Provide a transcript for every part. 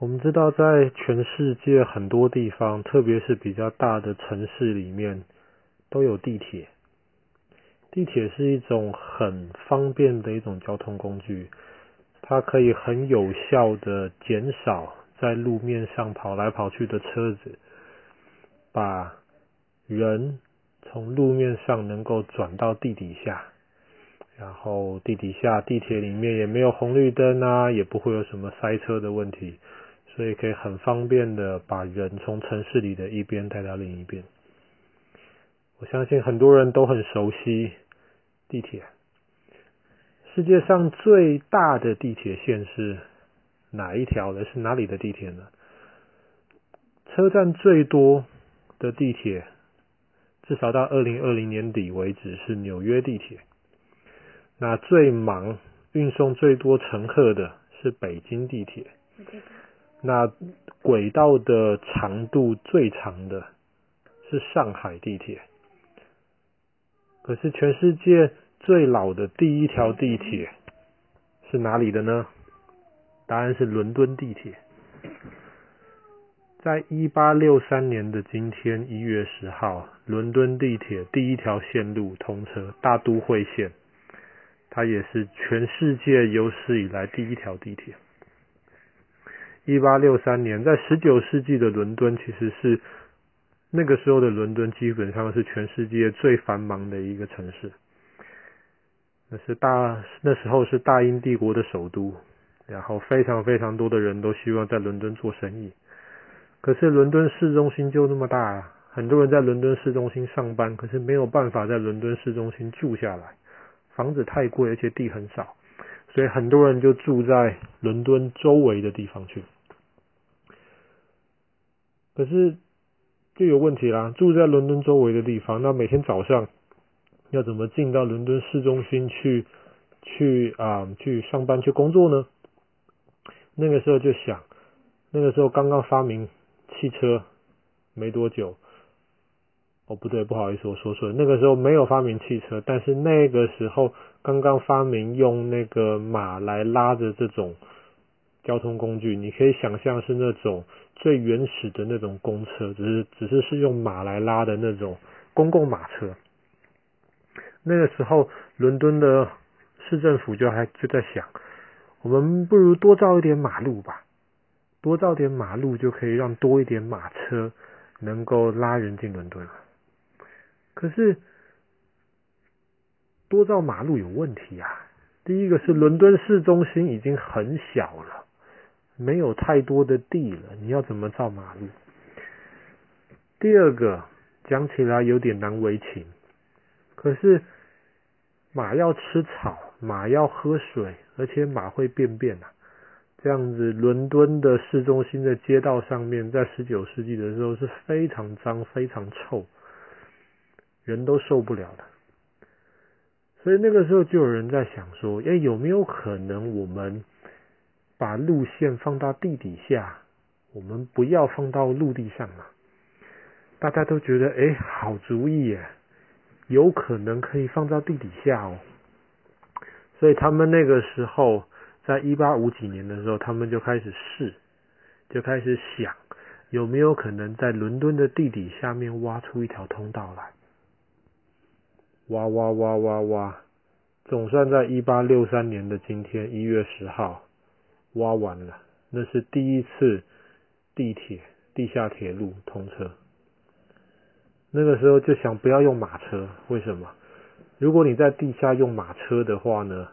我们知道，在全世界很多地方，特别是比较大的城市里面，都有地铁。地铁是一种很方便的一种交通工具，它可以很有效的减少在路面上跑来跑去的车子，把人从路面上能够转到地底下，然后地底下地铁里面也没有红绿灯啊，也不会有什么塞车的问题。所以可以很方便的把人从城市里的一边带到另一边。我相信很多人都很熟悉地铁。世界上最大的地铁线是哪一条呢？是哪里的地铁呢？车站最多的地铁，至少到二零二零年底为止是纽约地铁。那最忙、运送最多乘客的是北京地铁。那轨道的长度最长的是上海地铁，可是全世界最老的第一条地铁是哪里的呢？答案是伦敦地铁。在一八六三年的今天一月十号，伦敦地铁第一条线路通车，大都会线，它也是全世界有史以来第一条地铁。一八六三年，在十九世纪的伦敦，其实是那个时候的伦敦，基本上是全世界最繁忙的一个城市。那是大那时候是大英帝国的首都，然后非常非常多的人都希望在伦敦做生意。可是伦敦市中心就那么大，很多人在伦敦市中心上班，可是没有办法在伦敦市中心住下来，房子太贵，而且地很少，所以很多人就住在伦敦周围的地方去。可是就有问题啦，住在伦敦周围的地方，那每天早上要怎么进到伦敦市中心去去啊、去上班去工作呢？那个时候就想，那个时候刚刚发明汽车没多久，哦不对，不好意思，我说错了，那个时候没有发明汽车，但是那个时候刚刚发明用那个马来拉着这种交通工具，你可以想象是那种。最原始的那种公车，只是只是是用马来拉的那种公共马车。那个时候，伦敦的市政府就还就在想，我们不如多造一点马路吧，多造点马路就可以让多一点马车能够拉人进伦敦了。可是，多造马路有问题啊！第一个是伦敦市中心已经很小了。没有太多的地了，你要怎么造马路？第二个讲起来有点难为情，可是马要吃草，马要喝水，而且马会便便啊。这样子，伦敦的市中心的街道上面，在十九世纪的时候是非常脏、非常臭，人都受不了的。所以那个时候就有人在想说，诶，有没有可能我们？把路线放到地底下，我们不要放到陆地上嘛。大家都觉得，哎，好主意耶，有可能可以放到地底下哦。所以他们那个时候，在一八五几年的时候，他们就开始试，就开始想，有没有可能在伦敦的地底下面挖出一条通道来。挖挖挖挖挖，总算在一八六三年的今天一月十号。挖完了，那是第一次地铁、地下铁路通车。那个时候就想不要用马车，为什么？如果你在地下用马车的话呢，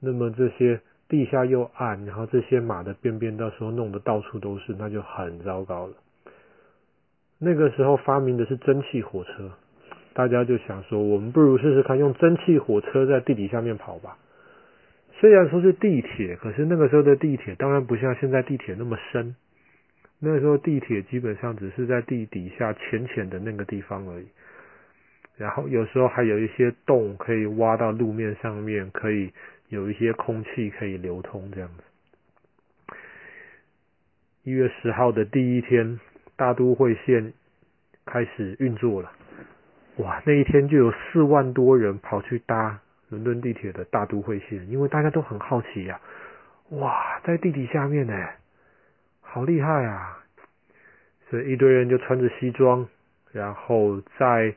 那么这些地下又暗，然后这些马的便便到时候弄得到处都是，那就很糟糕了。那个时候发明的是蒸汽火车，大家就想说，我们不如试试看用蒸汽火车在地底下面跑吧。虽然说是地铁，可是那个时候的地铁当然不像现在地铁那么深。那个时候地铁基本上只是在地底下浅浅的那个地方而已。然后有时候还有一些洞可以挖到路面上面，可以有一些空气可以流通这样子。一月十号的第一天，大都会线开始运作了。哇，那一天就有四万多人跑去搭。伦敦地铁的大都会线，因为大家都很好奇呀、啊，哇，在地底下面呢，好厉害啊！所以一堆人就穿着西装，然后在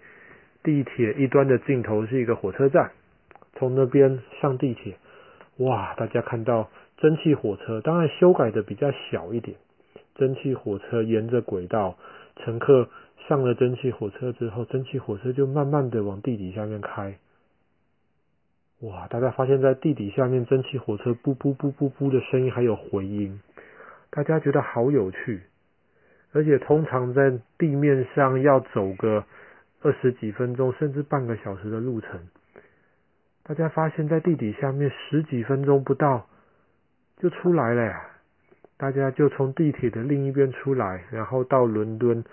地铁一端的尽头是一个火车站，从那边上地铁，哇！大家看到蒸汽火车，当然修改的比较小一点。蒸汽火车沿着轨道，乘客上了蒸汽火车之后，蒸汽火车就慢慢的往地底下面开。哇！大家发现，在地底下面，蒸汽火车噗噗噗噗噗的声音还有回音，大家觉得好有趣。而且通常在地面上要走个二十几分钟，甚至半个小时的路程，大家发现，在地底下面十几分钟不到就出来了呀！大家就从地铁的另一边出来，然后到伦敦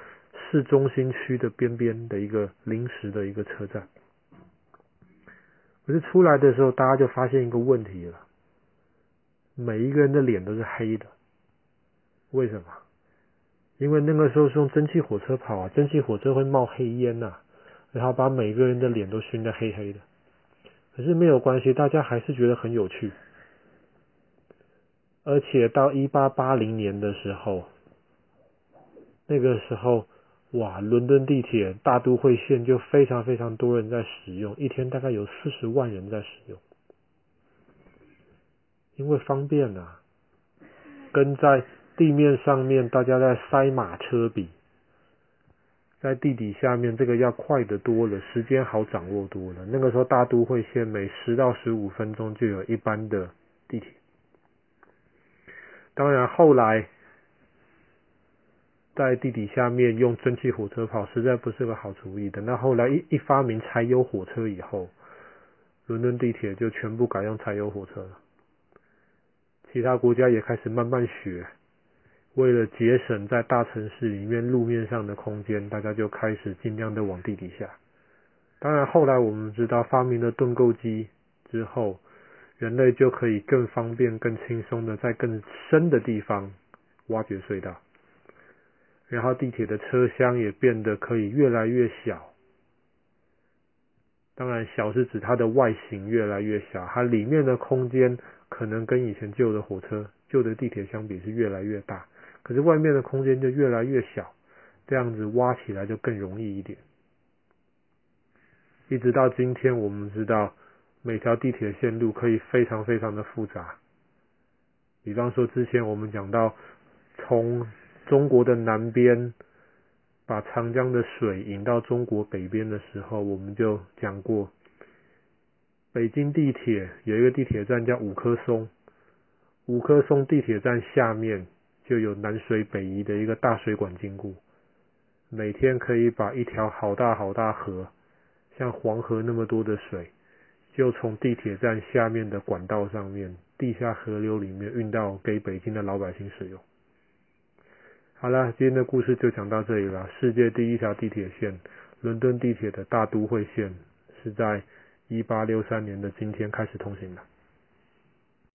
市中心区的边边的一个临时的一个车站。可是出来的时候，大家就发现一个问题了，每一个人的脸都是黑的，为什么？因为那个时候是用蒸汽火车跑啊，蒸汽火车会冒黑烟呐，然后把每个人的脸都熏得黑黑的。可是没有关系，大家还是觉得很有趣。而且到一八八零年的时候，那个时候。哇，伦敦地铁大都会线就非常非常多人在使用，一天大概有四十万人在使用，因为方便啊，跟在地面上面大家在塞马车比，在地底下面这个要快得多了，时间好掌握多了。那个时候大都会线每十到十五分钟就有一班的地铁，当然后来。在地底下面用蒸汽火车跑，实在不是个好主意的。那后来一一发明柴油火车以后，伦敦地铁就全部改用柴油火车了。其他国家也开始慢慢学，为了节省在大城市里面路面上的空间，大家就开始尽量的往地底下。当然后来我们知道发明了盾构机之后，人类就可以更方便、更轻松的在更深的地方挖掘隧道。然后地铁的车厢也变得可以越来越小，当然小是指它的外形越来越小，它里面的空间可能跟以前旧的火车、旧的地铁相比是越来越大，可是外面的空间就越来越小，这样子挖起来就更容易一点。一直到今天，我们知道每条地铁线路可以非常非常的复杂，比方说之前我们讲到从中国的南边把长江的水引到中国北边的时候，我们就讲过，北京地铁有一个地铁站叫五棵松，五棵松地铁站下面就有南水北移的一个大水管经过，每天可以把一条好大好大河，像黄河那么多的水，就从地铁站下面的管道上面，地下河流里面运到给北京的老百姓使用。好了，今天的故事就讲到这里了。世界第一条地铁线——伦敦地铁的大都会线，是在一八六三年的今天开始通行的。